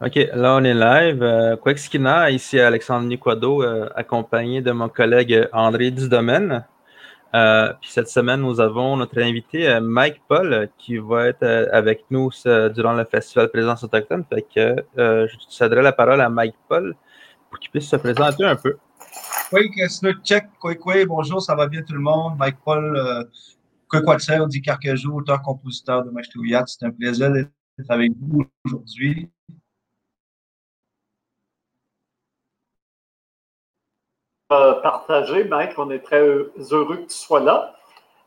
OK, là on est live. Euh, Skinner, ici Alexandre Niquado, euh, accompagné de mon collègue André Dusdomaine. Euh, puis cette semaine, nous avons notre invité euh, Mike Paul qui va être avec nous durant le festival Présence autochtone. Fait que je céderai la parole à Mike Paul pour qu'il puisse se présenter un peu. Oui, check, bonjour, ça va bien tout le monde? Mike Paul, euh, dit Carcajou, auteur-compositeur de Machtouillat. C'est un plaisir d'être avec vous aujourd'hui. Partager, Mike. On est très heureux que tu sois là.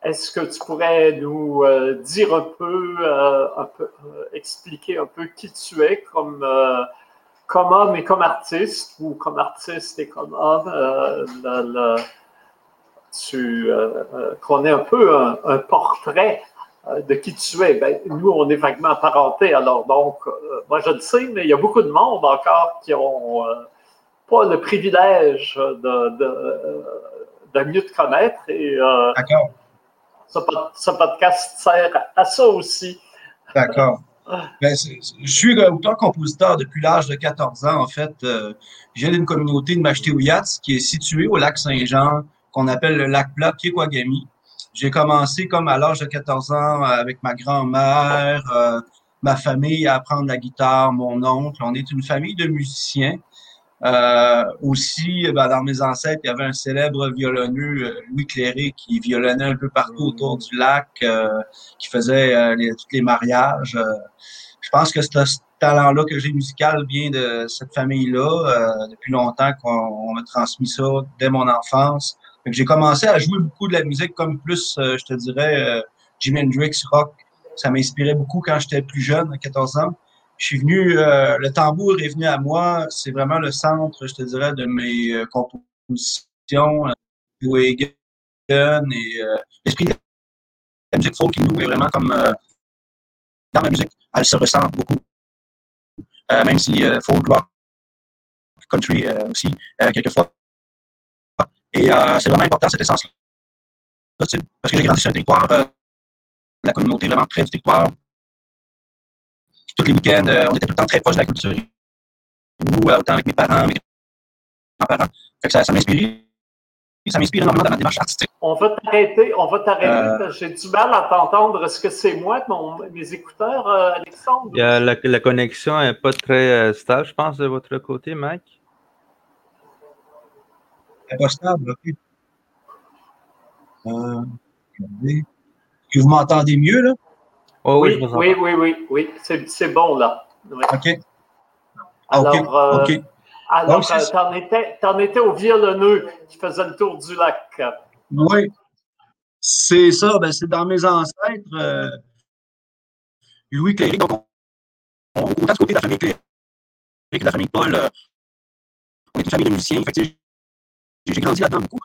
Est-ce que tu pourrais nous euh, dire un peu, euh, un peu euh, expliquer un peu qui tu es comme, comme homme et comme artiste, ou comme artiste et comme homme, tu qu'on ait un peu un, portrait de qui tu es. Ben, nous, on est vaguement apparentés, alors donc, moi je le sais, mais il y a beaucoup de monde encore qui ont pas le privilège de, de, mieux te connaître. Et euh, ce, podcast sert à ça aussi. D'accord. Ben, je suis auteur-compositeur depuis l'âge de 14 ans. En fait, euh, j'ai d'une communauté de Machtéouyats qui est située au lac Saint-Jean, qu'on appelle le lac plat Kiekwagami. J'ai commencé comme à l'âge de 14 ans avec ma grand-mère, euh, ma famille à apprendre la guitare, mon oncle. On est une famille de musiciens. Euh, aussi, ben, dans mes ancêtres, il y avait un célèbre violonneux, euh, Louis Cléré, qui violonnait un peu partout autour du lac, euh, qui faisait euh, les, tous les mariages. je pense que ce talent-là que j'ai musical vient de cette famille-là. depuis longtemps qu'on m'a transmis ça dès mon enfance. J'ai commencé à jouer beaucoup de la musique comme plus, je te dirais, Jimi Hendrix, rock. Ça m'inspirait beaucoup quand j'étais plus jeune, à 14 ans je suis venu, euh, le tambour est venu à moi. C'est vraiment le centre, je te dirais, de mes euh, compositions. Euh, et l'esprit de la musique folk qui nous est vraiment comme dans ma musique. Elle se ressent beaucoup. même si folk, rock, country aussi, quelquefois. Et c'est vraiment important cette essence-là. Parce que j'ai grandi sur un territoire, la communauté vraiment près du territoire tous les week-ends, euh, on était tout le temps très proche de la culture. Nous, euh, autant avec mes parents, mes grands-parents. ça, ça m'inspire. Ça m'inspire énormément dans ma démarche artistique. On va t'arrêter, on va t'arrêter. Euh, j'ai du mal à t'entendre. Est-ce que c'est moi, mon, mes écouteurs, Alexandre? La, la, connexion n'est pas très stable, je pense, de votre côté, Mike. Elle n'est pas stable, OK. Euh, regardez. Est-ce que vous m'entendez mieux, là? Oh, oui, oui, oui, oui, oui, c'est bon là. OK. Alors, euh, alors t'en étais, étais, au violonneux qui faisait le tour du lac. Oui, c'est ça. Ben, c'est dans mes ancêtres. Euh, Louis Cléric, donc, on, autant du côté de la famille Cléric que de la famille Paul, euh, on est une famille de musiciens. J'ai grandi là-dedans beaucoup.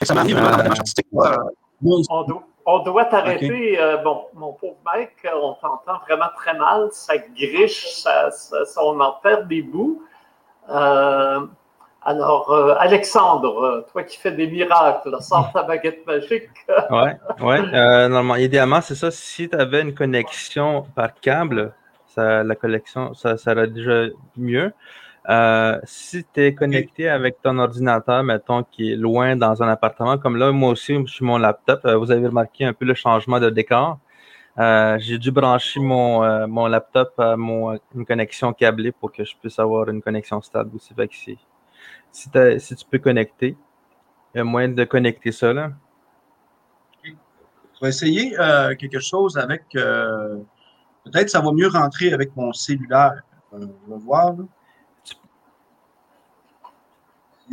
Et ça m'a amené vraiment dans la démarche artistique. on, on doit t'arrêter. Euh, bon, mon pauvre mec, on t'entend vraiment très mal. Ça griche, ça, on en perd des bouts. Euh, alors, euh, Alexandre, toi qui fais des miracles, sors ta baguette magique. oui, ouais. normalement, idéalement, c'est ça. Si tu avais une connexion par câble, ça, la connexion, ça serait déjà mieux. Euh, si tu es connecté avec ton ordinateur, mettons, qui est loin dans un appartement, comme là, moi aussi, sur mon laptop, euh, vous avez remarqué un peu le changement de décor. Euh, j'ai dû brancher mon, mon laptop à mon, une connexion câblée pour que je puisse avoir une connexion stable aussi. si, si, tu peux connecter, il y a moyen de connecter ça. Là. Je vais essayer quelque chose avec. Peut-être ça va mieux rentrer avec mon cellulaire. on va voir.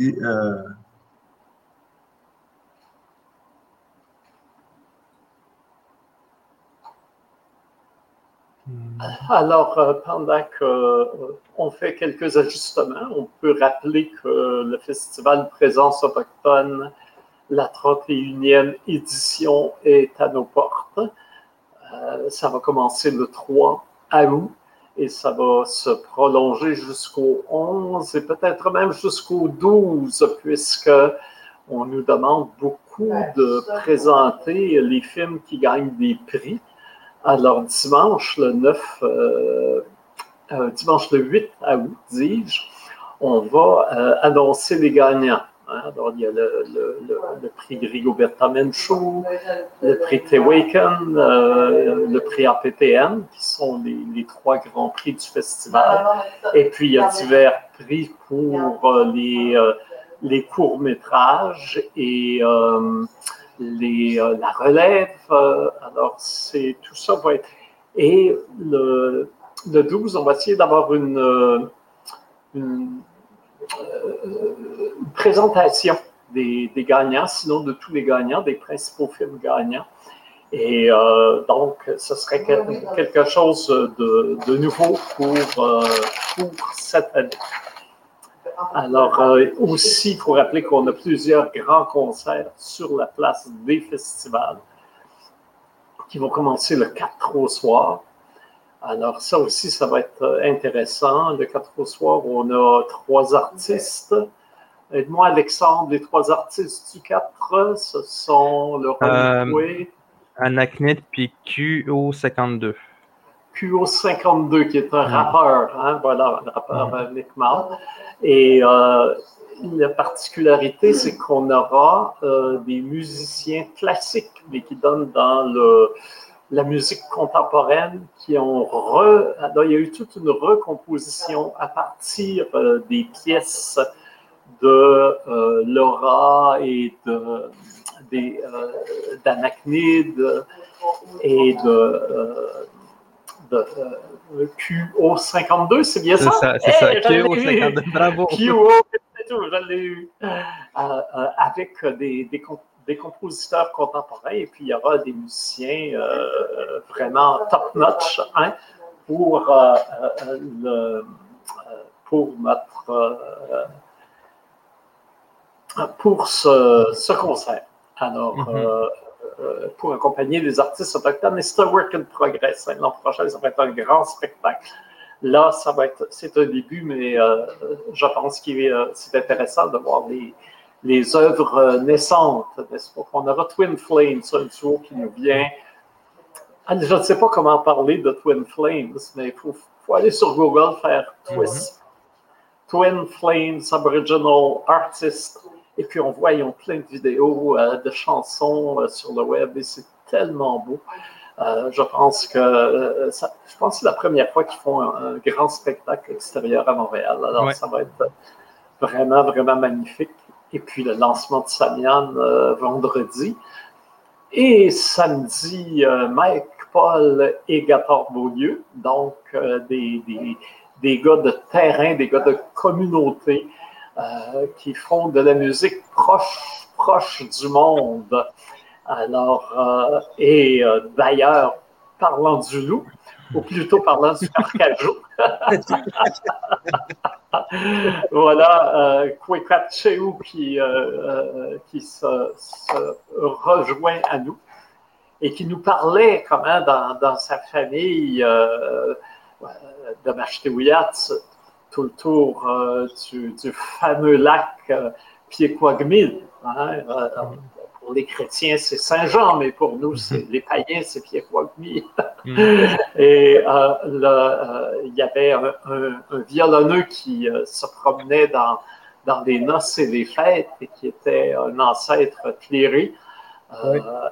Euh, Alors, euh, pendant qu'on euh, fait quelques ajustements, on peut rappeler que le Festival Présence autochtone, la 31e édition, est à nos portes. ça va commencer le 3 août et ça va se prolonger jusqu'au 11 et peut-être même jusqu'au 12, puisque on nous demande beaucoup de présenter les films qui gagnent des prix. Alors, dimanche, le 9 euh, dimanche le 8 août, dis-je, on va annoncer les gagnants. Alors, il y a le, prix Rigoberta Menchou, le prix Tewaken, euh, le prix APPN, qui sont les, trois grands prix du festival. Et puis, il y a divers prix pour euh, les, euh, les courts-métrages et les, la relève. alors, c'est tout ça va être. Et le, le 12, on va essayer d'avoir une présentation des, gagnants, sinon de tous les gagnants, des principaux films gagnants. Et euh, donc, ce serait quelque chose de, nouveau pour, euh, pour, cette année. Alors, euh, aussi, il faut rappeler qu'on a plusieurs grands concerts sur la place des festivals qui vont commencer le 4 au soir. Alors, ça aussi, ça va être intéressant. Le 4 au soir, on a trois artistes. Aide-moi, Alexandre, les trois artistes du 4, ce sont le euh, Anacnit puis QO52. QO52, qui est un rappeur, hein, voilà, un rappeur. Et euh, la particularité, c'est qu'on aura euh, des musiciens classiques, mais qui donnent dans le, la musique contemporaine qui ont re... il y a eu toute une recomposition à partir euh, des pièces de euh, Laura et de, des, euh, d'Anachnide et de, de QO52, c'est bien ça? C'est ça, QO52, bravo! QO, je l'ai eu. avec des, des, des compositeurs contemporains et puis il y aura des musiciens euh, vraiment top-notch hein, pour, euh, euh, le, pour notre pour ce, ce, concert. Alors, mm-hmm. pour accompagner les artistes autochtones, mais c'est un work in progress. Hein. L'an prochain, ça va être un grand spectacle. Là, ça va être, c'est un début, mais je pense que c'est intéressant de voir les, les œuvres euh, naissantes, n'est-ce pas? On aura Twin Flames, un duo qui nous vient. Ah, je ne sais pas comment parler de Twin Flames, mais il faut, aller sur Google faire Twist. Mm-hmm. Twin Flames Aboriginal Artist. Et puis on voit, ils ont plein de vidéos, euh, de chansons euh, sur le web et c'est tellement beau. je pense que je pense c'est la première fois qu'ils font un, grand spectacle extérieur à Montréal. Alors ça va être vraiment, vraiment magnifique et puis le lancement de Samian euh, vendredi. Et samedi, euh, Mike Paul et Gator Beaulieu, donc euh, des, des, des, gars de terrain, des gars de communauté qui font de la musique proche, proche du monde. Alors, et d'ailleurs, parlant du loup, ou plutôt parlant du carcajou. voilà, euh, qui, euh, euh, qui se, rejoint à nous et qui nous parlait comment dans, dans sa famille euh, de Machteouyat, tout le tour du, du, fameux lac euh, Piekouagmil. Hein, pour les chrétiens, c'est Saint-Jean, mais pour nous, c'est mhm. les païens, c'est Pierre mm. Et euh, euh, il y avait un, violonneux qui euh, se promenait dans, dans les noces et les fêtes et qui était un ancêtre cléré.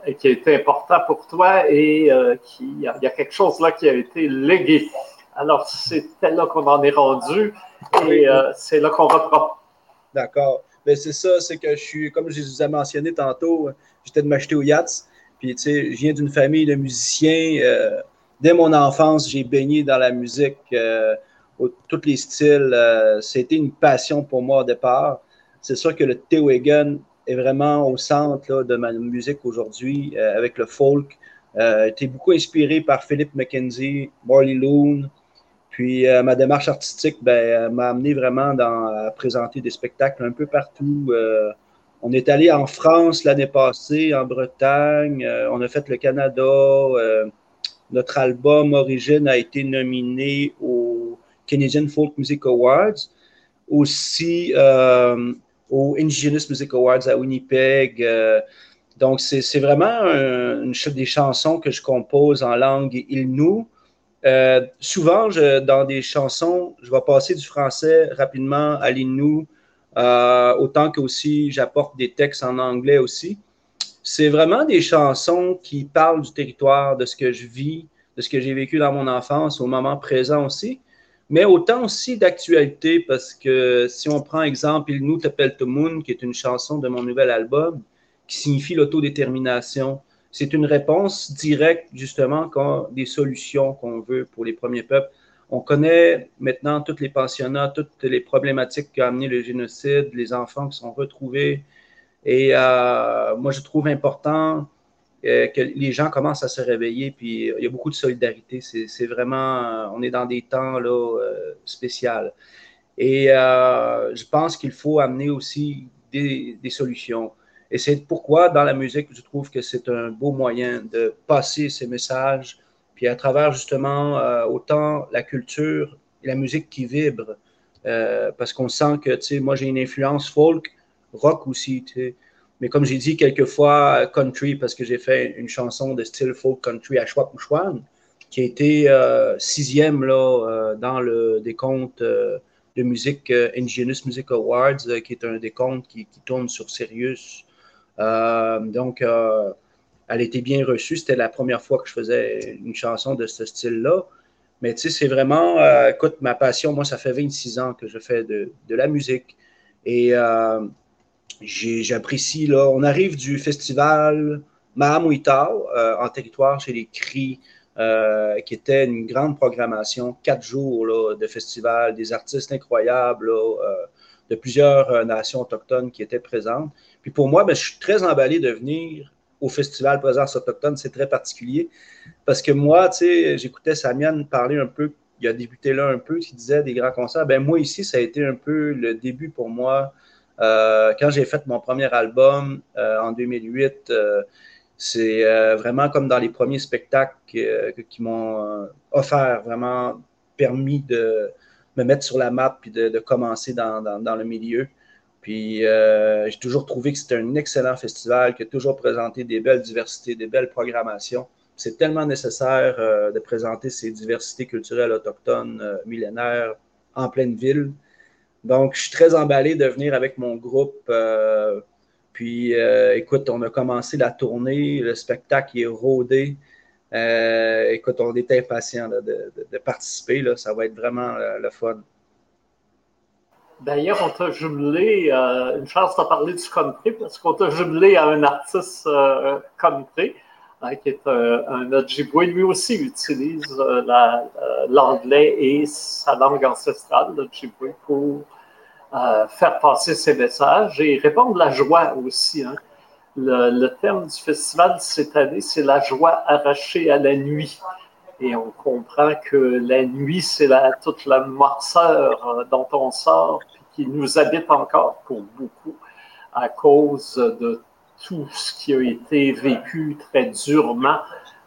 et qui était important pour toi et qui il y a quelque chose là qui a été légué. Alors c'était là qu'on en est rendu et c'est là qu'on reprend. D'accord. Ben, c'est ça, c'est que je suis, comme je vous ai mentionné tantôt, j'étais de m'acheter au Yachts. Puis, tu sais, je viens d'une famille de musiciens. Euh, dès mon enfance, j'ai baigné dans la musique, euh, tous les styles. Euh, c'était une passion pour moi au départ. C'est sûr que le Tewagen est vraiment au centre de ma musique aujourd'hui, avec le folk. Été beaucoup inspiré par Philippe McKenzie, Marley Loon, puis euh, ma démarche artistique ben, m'a amené vraiment à présenter des spectacles un peu partout. Euh, on est allé en France l'année passée, en Bretagne, euh, on a fait le Canada. notre album Origine a été nominé aux Canadian Folk Music Awards, aussi aux Indigenous Music Awards à Winnipeg. donc, c'est vraiment une, des chansons que je compose en langue Ilnou Euh, souvent, dans des chansons, je vais passer du français rapidement à l'innou, euh, autant que aussi j'apporte des textes en anglais aussi. C'est vraiment des chansons qui parlent du territoire, de ce que je vis, de ce que j'ai vécu dans mon enfance, au moment présent aussi, mais autant aussi d'actualité, parce que si on prend exemple Il nous t'appelle tout monde, qui est une chanson de mon nouvel album, qui signifie l'autodétermination, c'est une réponse directe, justement, quand des solutions qu'on veut pour les premiers peuples. On connaît maintenant toutes les pensionnats, toutes les problématiques qu'a amené le génocide, les enfants qui sont retrouvés. Et euh, moi, je trouve important euh, que les gens commencent à se réveiller, puis il y a beaucoup de solidarité. C'est vraiment, euh, on est dans des temps là. Et je pense qu'il faut amener aussi des solutions. Et c'est pourquoi, dans la musique, je trouve que c'est un beau moyen de passer ces messages, puis à travers justement euh, autant la culture et la musique qui vibre, euh, parce qu'on sent que, tu sais, moi j'ai une influence folk, rock aussi, tu sais. Mais comme j'ai dit quelquefois, country, parce que j'ai fait une chanson de style folk country à Chouapouchouane, qui a été euh, sixième là, dans le décompte de musique Indigenous Music Awards, qui est un décompte qui, qui tourne sur Sirius euh, donc, euh, elle était bien reçue. C'était la première fois que je faisais une chanson de ce style-là. Mais tu sais, c'est vraiment, euh, écoute, ma passion, moi, ça fait 26 ans que je fais de, la musique. Et j'apprécie, là, on arrive du festival Mahamouitao en territoire chez les Cris, qui était une grande programmation, quatre jours de festival, des artistes incroyables de plusieurs nations autochtones qui étaient présentes. Puis pour moi, ben, je suis très emballé de venir au Festival Présence Autochtone. C'est très particulier parce que moi, tu sais, j'écoutais Samian parler un peu, il a débuté là un peu, qui disait des grands concerts. Ben moi ici, ça a été un peu le début pour moi. Euh, quand j'ai fait mon premier album euh, en 2008, euh, c'est vraiment comme dans les premiers spectacles qui m'ont offert, vraiment permis de me mettre sur la map puis de, commencer dans, dans, le milieu. Puis euh, j'ai toujours trouvé que c'était un excellent festival qui a toujours présenté des belles diversités, des belles programmations. C'est tellement nécessaire euh, de présenter ces diversités culturelles autochtones euh, millénaires en pleine ville. Donc, je suis très emballé de venir avec mon groupe. puis, écoute, on a commencé la tournée, le spectacle est rodé. écoute, on est impatient de, participer. Là. Ça va être vraiment le fun. D'ailleurs, on t'a jumelé, euh, une chance de parler du country, parce qu'on t'a jumelé à un artiste euh, country, hein, qui est un, un Ojibwe. Lui aussi utilise euh, l'anglais et sa langue ancestrale, l'Ojibwe, pour faire passer ses messages et répondre à la joie aussi. Hein. Le, le, thème du festival cette année, c'est la joie arrachée à la nuit. Et on comprend que la nuit, c'est la, toute la noirceur euh, dont on sort, qui nous habite encore pour beaucoup à cause de tout ce qui a été vécu très durement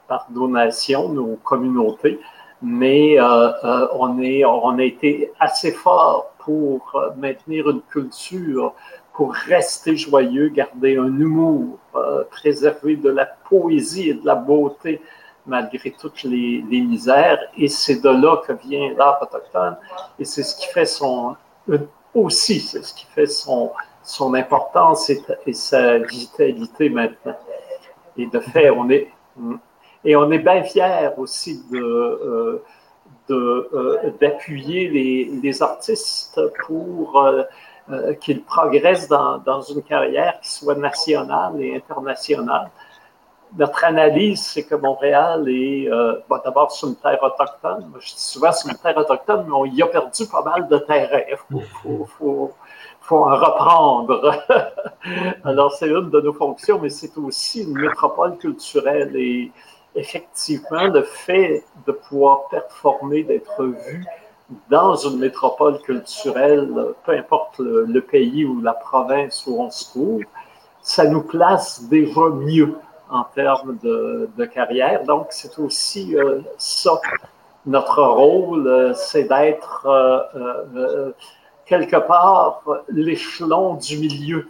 par nos nations, nos communautés. Mais euh, euh, on, est, on a été assez fort pour maintenir une culture, pour rester joyeux, garder un humour, préserver de la poésie et de la beauté malgré toutes les, misères. Et c'est de là que vient l'art autochtone. Et c'est ce qui fait son, aussi, c'est ce qui fait son, son importance et, sa vitalité maintenant. Et de fait, on est, et on est bien fiers aussi de, euh, euh, d'appuyer les, les, artistes pour euh, qu'ils progressent dans, dans, une carrière qui soit nationale et internationale notre analyse, c'est que Montréal est euh, d'abord sur une terre autochtone. je dis souvent sur une terre autochtone, mais on y a perdu pas mal de terrain. Il faut, en reprendre. Alors, c'est une de nos fonctions, mais c'est aussi une métropole culturelle. Et effectivement, le fait de pouvoir performer, d'être vu dans une métropole culturelle, peu importe le pays ou la province où on se trouve, ça nous place déjà mieux en termes de, carrière. Donc, c'est aussi euh, ça. Notre rôle, euh, c'est d'être euh, quelque part l'échelon du milieu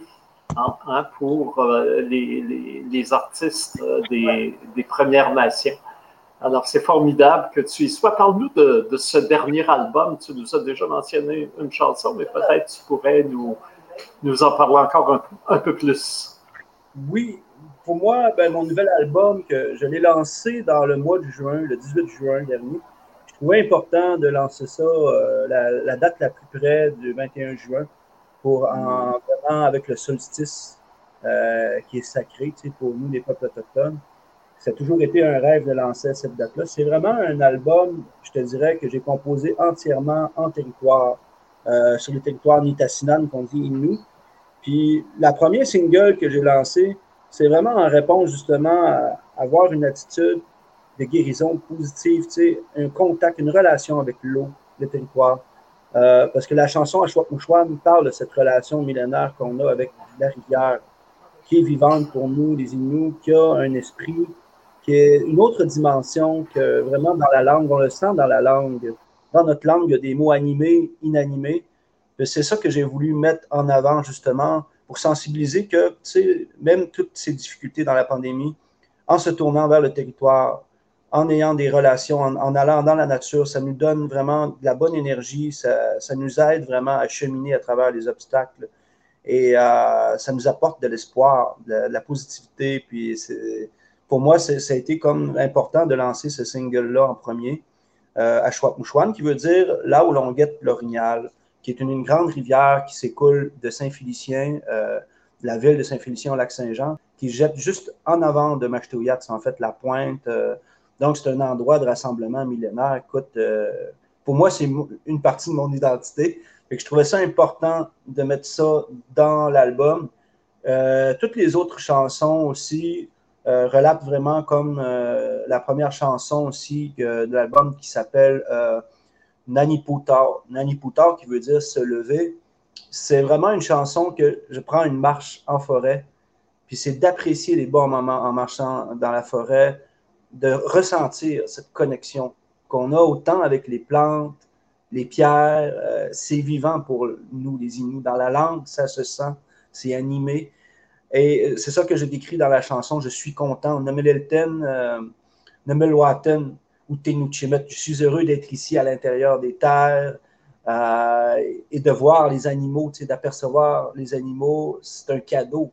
hein, hein, pour les, les, artistes des, des, Premières Nations. Alors, c'est formidable que tu y sois. Parle-nous de, ce dernier album. Tu nous as déjà mentionné une chanson, mais peut-être tu pourrais nous, nous en parler encore un, peu plus. Oui, pour moi, ben, mon nouvel album, que je l'ai lancé dans le mois de juin, le 18 juin dernier, je trouvais important de lancer ça euh, la, date la plus près du 21 juin pour en vraiment avec le solstice euh, qui est sacré pour nous, les peuples autochtones ça a toujours été un rêve de lancer cette date-là. C'est vraiment un album, je te dirais, que j'ai composé entièrement en territoire, euh, sur le territoire Nitassinan, qu'on dit Innu. Puis la première single que j'ai lancé, c'est vraiment en réponse justement à avoir une attitude de guérison positive, tu sais, un contact, une relation avec l'eau, le territoire. Euh, parce que la chanson Ashwat parle de cette relation millénaire qu'on a avec la rivière, qui est vivante pour nous, les Inuits, qui a un esprit, qui est une autre dimension que vraiment dans la langue, on le sent dans la langue. Dans notre langue, il y a des mots animés, inanimés. C'est ça que j'ai voulu mettre en avant justement pour sensibiliser que, même toutes ces difficultés dans la pandémie, en se tournant vers le territoire, en ayant des relations, en, allant dans la nature, ça nous donne vraiment de la bonne énergie, ça, ça nous aide vraiment à cheminer à travers les obstacles et euh, ça nous apporte de l'espoir, de, la positivité. Puis pour moi, ça a été comme important de lancer ce single-là en premier, euh, à Chouap-Mouchouane, qui veut dire là où l'on guette l'Orignal, qui est une, grande rivière qui s'écoule de Saint-Félicien, euh, la ville de Saint-Félicien au lac Saint-Jean, qui jette juste en avant de Machtouillat, c'est en fait la pointe. Euh, donc, c'est un endroit de rassemblement millénaire. Écoute, euh, pour moi, c'est une partie de mon identité. Et je trouvais ça important de mettre ça dans l'album. Toutes les autres chansons aussi, euh, relate vraiment comme la première chanson aussi de l'album qui s'appelle euh, Nani Poutar. Nani Poutar qui veut dire se lever. C'est vraiment une chanson que je prends une marche en forêt, puis c'est d'apprécier les bons moments en marchant dans la forêt, de ressentir cette connexion qu'on a autant avec les plantes, les pierres. c'est vivant pour nous, les Inuits. Dans la langue, ça se sent, c'est animé. Et euh, c'est ça que je décris dans la chanson. Je suis content. Euh, ou. Je suis heureux d'être ici à l'intérieur des terres euh, et de voir les animaux, d'apercevoir les animaux. C'est un cadeau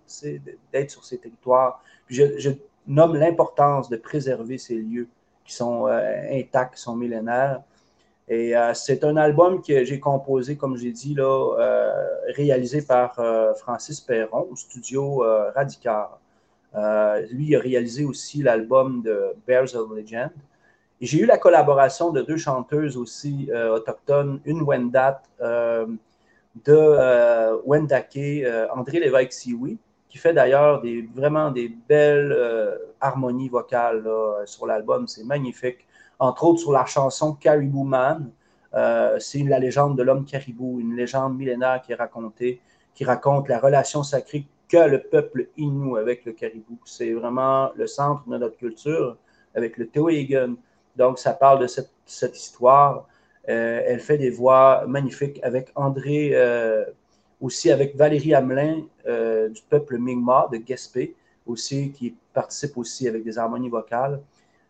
d'être sur ces territoires. je, nomme l'importance de préserver ces lieux qui sont intacts, qui sont millénaires. Et euh, c'est un album que j'ai composé, comme j'ai dit, là, euh, réalisé par euh, Francis Perron au studio Radicar. lui a réalisé aussi l'album de Bears of Legend. J'ai eu la collaboration de deux chanteuses aussi autochtones, une Wendat de Wendake, André Lévesque-Sioui, qui fait d'ailleurs des, vraiment des belles harmonies vocales sur l'album. C'est magnifique entre autres sur la chanson Caribou Man. Euh, c'est la légende de l'homme caribou, une légende millénaire qui est racontée, qui raconte la relation sacrée que le peuple Innu avec le caribou. C'est vraiment le centre de notre culture avec le Tewegen. Donc, ça parle de cette, histoire. Euh, elle fait des voix magnifiques avec André, euh, aussi avec Valérie Hamelin du peuple Mi'kmaq de Gaspé, aussi, qui participe aussi avec des harmonies vocales.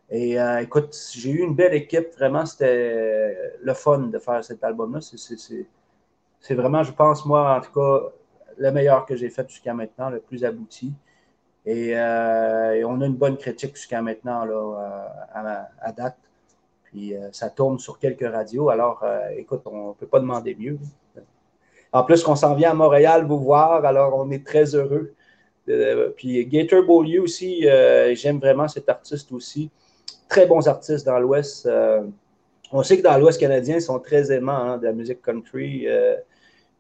Et euh, écoute, j'ai eu une belle équipe. Vraiment, c'était le fun de faire cet album-là. C'est vraiment, je pense, moi, en tout cas, le meilleur que j'ai fait jusqu'à maintenant, le plus abouti. Et, euh, on a une bonne critique jusqu'à maintenant, là, à, date. Puis euh, ça tourne sur quelques radios. Alors, écoute, on ne peut pas demander mieux. En plus, qu'on s'en vient à Montréal vous voir, alors on est très heureux. puis Gator Beaulieu aussi, j'aime vraiment cet artiste aussi très bons artistes dans l'Ouest. Euh, on sait que dans l'Ouest canadien, ils sont très aimants hein, de la musique country. Euh,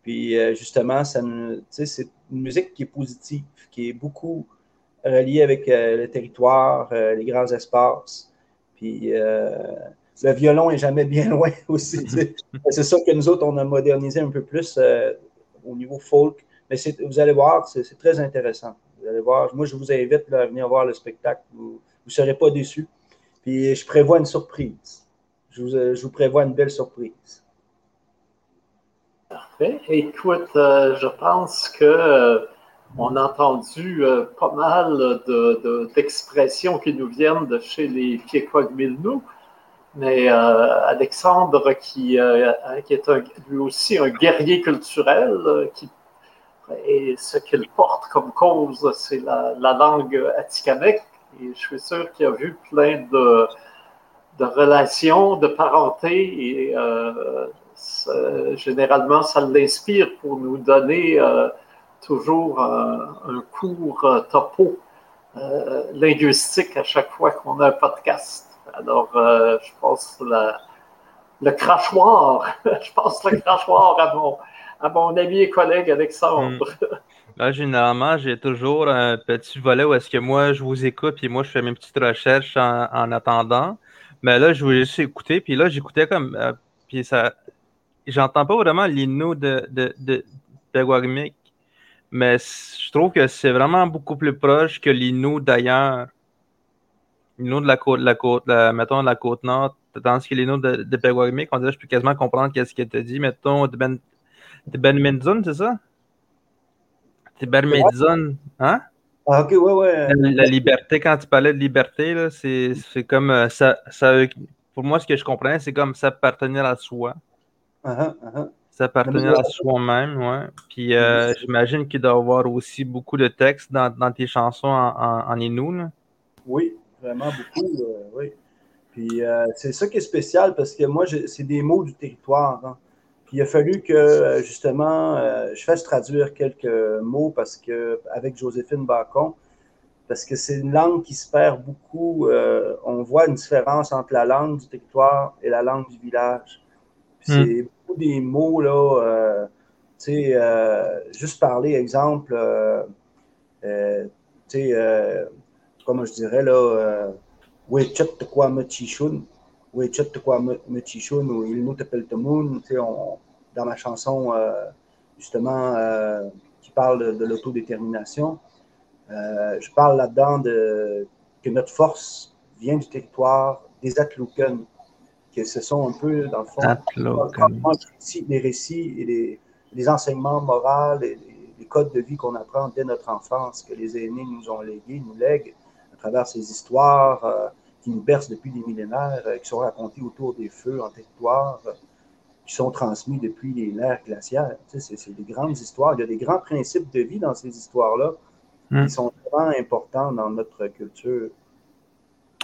puis euh, justement, c'est une musique qui est positive, qui est beaucoup reliée avec le territoire, les grands espaces. Puis le violon est jamais bien loin aussi. c'est ça que nous autres, on a modernisé un peu plus au niveau folk. Mais vous allez voir, c'est très intéressant. Vous allez voir, moi, je vous invite à venir voir le spectacle. Vous ne serez pas déçus. Puis je prévois une surprise. Je vous, euh, prévois une belle surprise. Parfait. Écoute, euh, je pense que euh, On a entendu euh, pas mal d'expressions qui nous viennent de chez les Piekwa-Milnou, mais euh, Alexandre, qui, qui est lui aussi un guerrier culturel, qui, et ce qu'il porte comme cause, c'est la, langue atikamekw. Et je suis sûr qu'il a vu plein de, relations, de parenté, et généralement, ça l'inspire pour nous donner euh, toujours un, cours euh, topo euh, linguistique à chaque fois qu'on a un podcast. Alors, je pense le crachoir, je pense le crachoir à mon, à mon ami et collègue Alexandre. Hmm. généralement, j'ai toujours un petit volet où est-ce que moi, je vous écoute, puis moi, je fais mes petites recherches en, attendant. Mais là, je voulais juste écouter, puis là, j'écoutais comme. puis ça, j'entends pas vraiment l'inno de, de, de, mais je trouve que c'est vraiment beaucoup plus proche que l'inno d'ailleurs. L'inno de la côte, la côte, mettons, de la côte nord, tandis que l'inno de, de on dirait je peux quasiment comprendre qu'est-ce qu'il te dit. Mettons, de Ben, de ben c'est ça? De Ben Menzon, hein? Ah, ok, ouais, ouais. La, liberté, quand tu parlais de liberté, c'est comme euh, ça, ça. Pour moi, ce que je comprends, c'est comme s'appartenir à soi. Uh-huh. S'appartenir à soi-même, ouais. Puis euh, j'imagine qu'il doit y avoir aussi beaucoup de textes dans, dans tes chansons en, en, Inou. Oui, vraiment beaucoup, euh, oui. Puis euh, c'est ça qui est spécial parce que moi, c'est des mots du territoire. Hein. Puis il a fallu que justement, je fasse traduire quelques mots parce que avec Joséphine Bacon, parce que c'est une langue qui se perd beaucoup. on voit une différence entre la langue du territoire et la langue du village. Hmm. C'est des mots, là, euh, tu sais, euh, juste parler, exemple, euh, tu sais, comment je dirais, là, Wechat te quoi mechichun, Wechat te quoi mechichun, ou Il nous t'appelle te tu sais, dans ma chanson, justement, qui parle de, l'autodétermination, je parle là-dedans de que notre force vient du territoire des Atlouken que ce sont un peu, dans le fond, les récits et les, enseignements moraux et les, codes de vie qu'on apprend dès notre enfance, que les aînés nous ont légués, nous lèguent à travers ces histoires euh, qui nous bercent depuis des millénaires, euh, qui sont racontées autour des feux en territoire, euh, qui sont transmis depuis l'ère glaciaire. Tu sais, c'est des grandes histoires. Il y a des grands principes de vie dans ces histoires-là hmm. qui sont vraiment importants dans notre culture.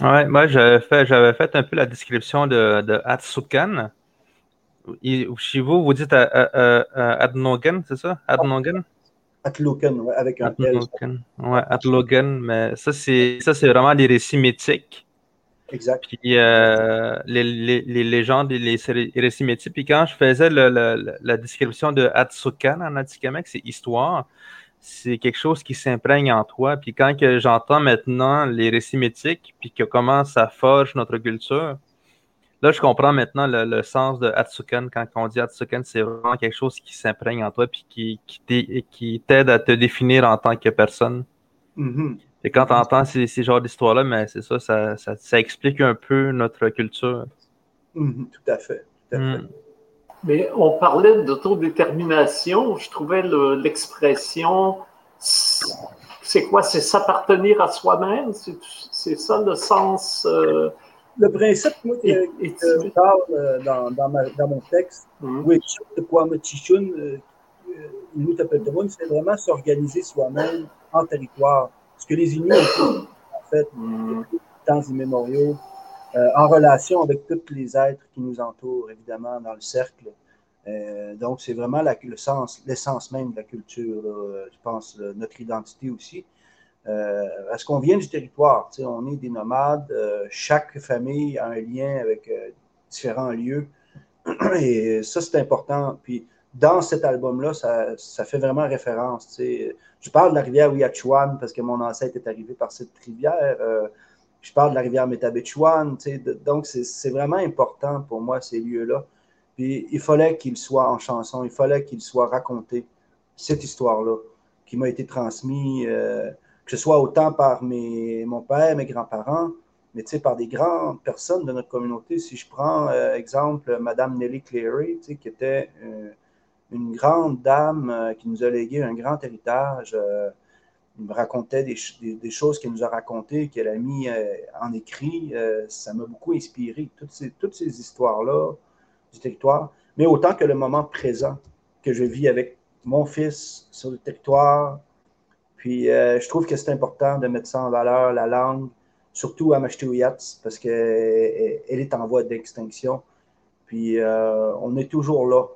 Ouais, moi j'avais fait, j'avais fait un peu la description de, de Atsukan. chez vous, vous dites Adnogan, c'est ça? Adnogan? Atlogan, ouais, avec un Atlogan. Ouais, Atlogan, mais ça c'est ça c'est vraiment des récits mythiques. Exact. Puis euh, les, les, les, légendes et les, récits mythiques. Puis quand je faisais le, le, la description de Atsukan en Atikamek, c'est histoire c'est quelque chose qui s'imprègne en toi. Puis quand que j'entends maintenant les récits mythiques, puis que comment ça forge notre culture, là, je comprends maintenant le, sens de Atsukan. Quand on dit Atsukan, c'est vraiment quelque chose qui s'imprègne en toi, puis qui, qui t'aide à te définir en tant que personne. Mm-hmm. Et quand tu entends ces, ces genres d'histoires-là, mais c'est ça ça, ça, explique un peu notre culture. Mm-hmm. Tout à fait. Tout à fait. Mm. Mais on parlait d'autodétermination. Je trouvais l'expression, c'est quoi? C'est s'appartenir à soi-même? C'est ça le sens? Euh, le principe, moi, qui parle euh, dans, dans, dans, mon texte, quoi euh, c'est vraiment s'organiser soi-même en territoire. Ce que les Inuits ont en fait, hum. temps immémoriaux, euh, en relation avec tous les êtres qui nous entourent, évidemment, dans le cercle. Euh, donc, c'est vraiment le sens, l'essence même de la culture, je pense, notre identité aussi. Euh, parce qu'on vient du territoire, on est des nomades, chaque famille a un lien avec différents lieux, et ça, c'est important. Puis, dans cet album-là, ça, ça, fait vraiment référence. Je parle de la rivière Ouiachuan parce que mon ancêtre est arrivé par cette rivière je parle de la rivière Métabetchouane, donc c'est vraiment important pour moi, ces lieux-là. Puis il fallait qu'ils soient en chanson, il fallait qu'ils soient racontés, cette histoire-là, qui m'a été transmise, euh, que ce soit autant par mes, mon père, mes grands-parents, mais par des grandes personnes de notre communauté. Si je prends, euh, exemple, Madame Nelly Cleary, qui était euh, une grande dame qui nous a légué un grand héritage me racontait des, choses qu'il nous a racontées, qu'elle a mis en écrit. ça m'a beaucoup inspiré, toutes ces, histoires-là du territoire, mais autant que le moment présent que je vis avec mon fils sur le territoire. Puis je trouve que c'est important de mettre ça en valeur, la langue, surtout à Mashtouiats, parce qu'elle est en voie d'extinction. Puis on est toujours là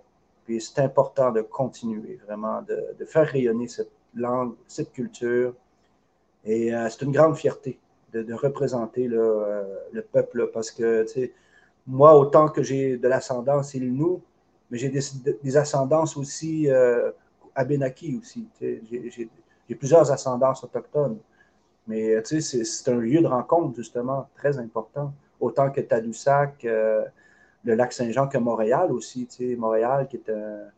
puis c'est important de continuer vraiment, de, faire rayonner cette langue, cette culture. Et euh, c'est une grande fierté de, représenter euh, le peuple parce que, moi, autant que j'ai de l'ascendance nous, mais j'ai des, ascendances aussi euh, aussi. J'ai plusieurs ascendances autochtones. Mais sais, c'est un lieu de rencontre, justement, très important. Autant que Tadoussac, le lac Saint-Jean que Montréal aussi. Montréal qui est un,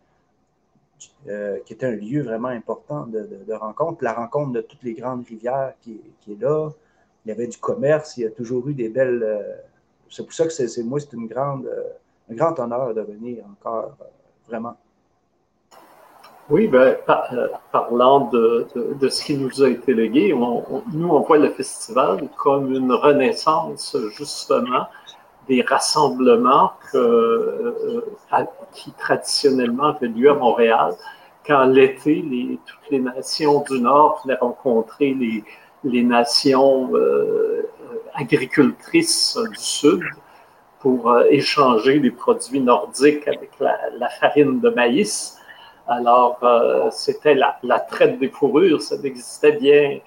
euh, qui était un lieu vraiment important de, rencontre. La rencontre de toutes les grandes rivières qui, est là. Il y avait du commerce, il y a toujours eu des belles. Euh, c'est pour ça que c'est, moi, c'est une grande, euh, un grand honneur de venir encore, vraiment. Oui, ben, parlant de, ce qui nous a été légué, nous, on voit le festival comme une renaissance, justement, des rassemblements euh, qui traditionnellement avaient lieu à Montréal. Quand l'été, toutes les nations du Nord venaient rencontrer les, nations euh, agricultrices du Sud pour euh, échanger des produits nordiques avec la, farine de maïs. Alors, c'était la, traite des fourrures, ça existait bien,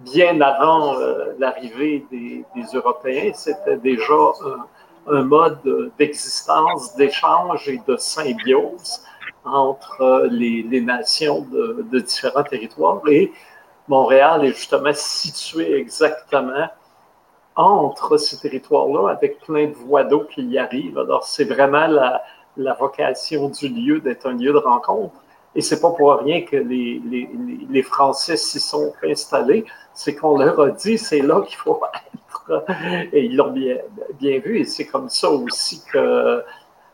bien avant l'arrivée des, Européens. C'était déjà un mode d'existence, d'échange et de symbiose entre les, nations de, différents territoires. Et Montréal est justement situé exactement entre ces territoires-là, avec plein de voies d'eau qui y arrivent. Alors, c'est vraiment la, vocation du lieu d'être un lieu de rencontre. Et c'est pas pour rien que les, les Français s'y sont installés, c'est qu'on leur a dit, c'est là qu'il faut être et ils l'ont bien, vu. Et c'est comme ça aussi que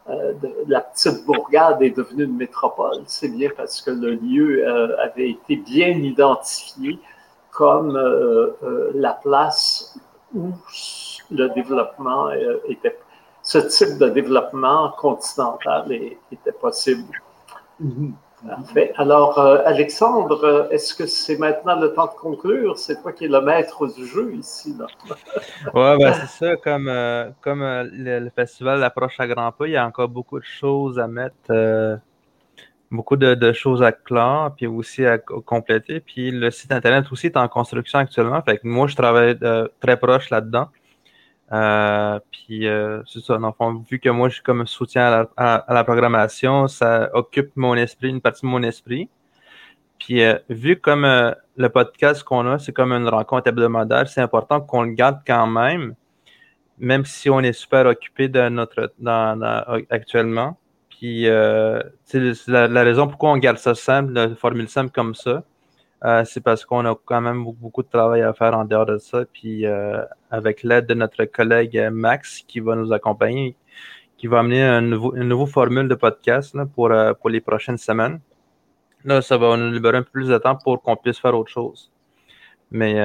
euh, la petite bourgade est devenue une métropole. C'est bien parce que le lieu euh, avait été bien identifié comme euh, la place où le développement était, ce type de développement continental était possible. Mm-hmm. Alors, euh, Alexandre, euh, est-ce que c'est maintenant le temps de conclure? C'est toi qui es le maître du jeu ici. Oui, ben, c'est ça. Comme, euh, comme le, festival approche à grands pas, il y a encore beaucoup de choses à mettre, beaucoup de, choses à clore, puis aussi à compléter. Puis le site Internet aussi est en construction actuellement. Moi, je travaille très proche là-dedans. Euh, puis euh, c'est ça, dans vu que moi je suis comme soutien à la, programmation, ça occupe mon esprit, une partie de mon esprit. Puis euh, vu comme le podcast qu'on a, c'est comme une rencontre hebdomadaire, c'est important qu'on le garde quand même, même si on est super occupé de notre dans, actuellement. Puis c'est la, la, raison pourquoi on garde ça simple, la formule simple comme ça. Euh, c'est parce qu'on a quand même beaucoup de travail à faire en dehors de ça. Puis euh, avec l'aide de notre collègue Max qui va nous accompagner, qui va amener un nouveau, une nouvelle formule de podcast pour, euh, pour les prochaines semaines. Là, ça va nous libérer un peu plus de temps pour qu'on puisse faire autre chose. Mais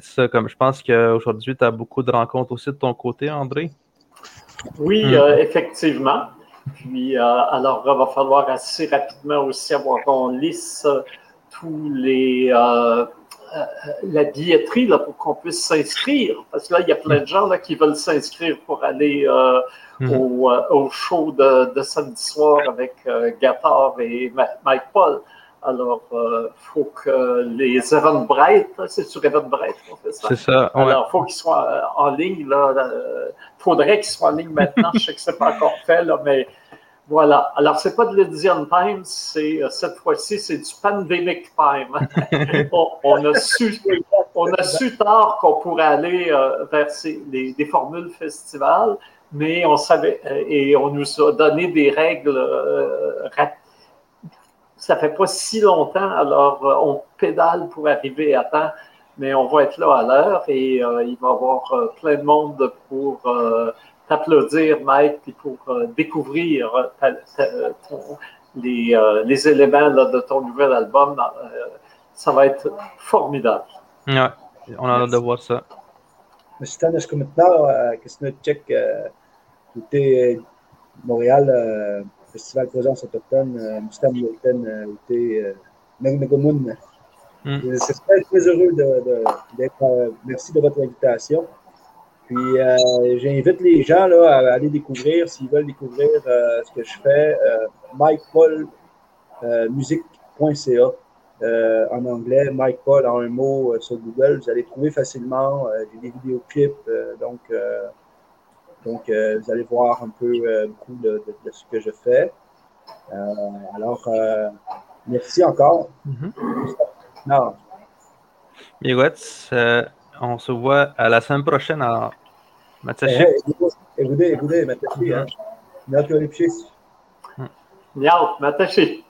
ça, comme je pense qu'aujourd'hui, tu as beaucoup de rencontres aussi de ton côté, André. Oui, hmm. effectivement. Puis, alors, il va falloir assez rapidement aussi avoir en liste tous les, euh, euh, la billetterie là, pour qu'on puisse s'inscrire. Parce que là, il y a plein de gens là, qui veulent s'inscrire pour aller euh, hmm. au, au, show de, de, samedi soir avec Gattard et Mike Paul. Alors, il faut que les Bright, c'est sur Bright qu'on fait ça. C'est ça. Alors, il faut qu'ils soient en ligne. Il faudrait qu'ils soient en ligne maintenant. Je sais que ce n'est pas encore fait, là, mais voilà. Alors, c'est pas de l'Edion Time, c'est euh, cette fois-ci, c'est du Pandemic Time. on, a su, on a su tard qu'on pourrait aller euh, vers des formules festivals, mais on savait euh, et on nous a donné des règles rapides. Ça fait pas si longtemps, alors on pédale pour arriver à temps, mais on va être là à l'heure et il va y avoir plein de monde pour t'applaudir, Mike, puis pour euh, découvrir euh, les, euh, les, éléments de ton nouvel album ça va être formidable. Ouais, on a hâte de voir ça. Nastana Shkometna, Kisna Tchèque, côté Montréal, Festival Présence Autochtone, Mustam Yolten, côté Megomun. Je suis très heureux d'être. merci de votre invitation. Puis euh, j'invite les gens là, à aller découvrir, s'ils veulent découvrir euh, ce que je fais, euh, MikePaulMusic.ca en anglais, Mike Paul en un mot sur Google. Vous allez trouver facilement. J'ai des vidéoclips, donc, donc vous allez voir un peu beaucoup de, ce que je fais. alors, merci encore. Mm -hmm. On se voit à la semaine prochaine. Alors. Écoutez, écoutez. Hein. Matashi.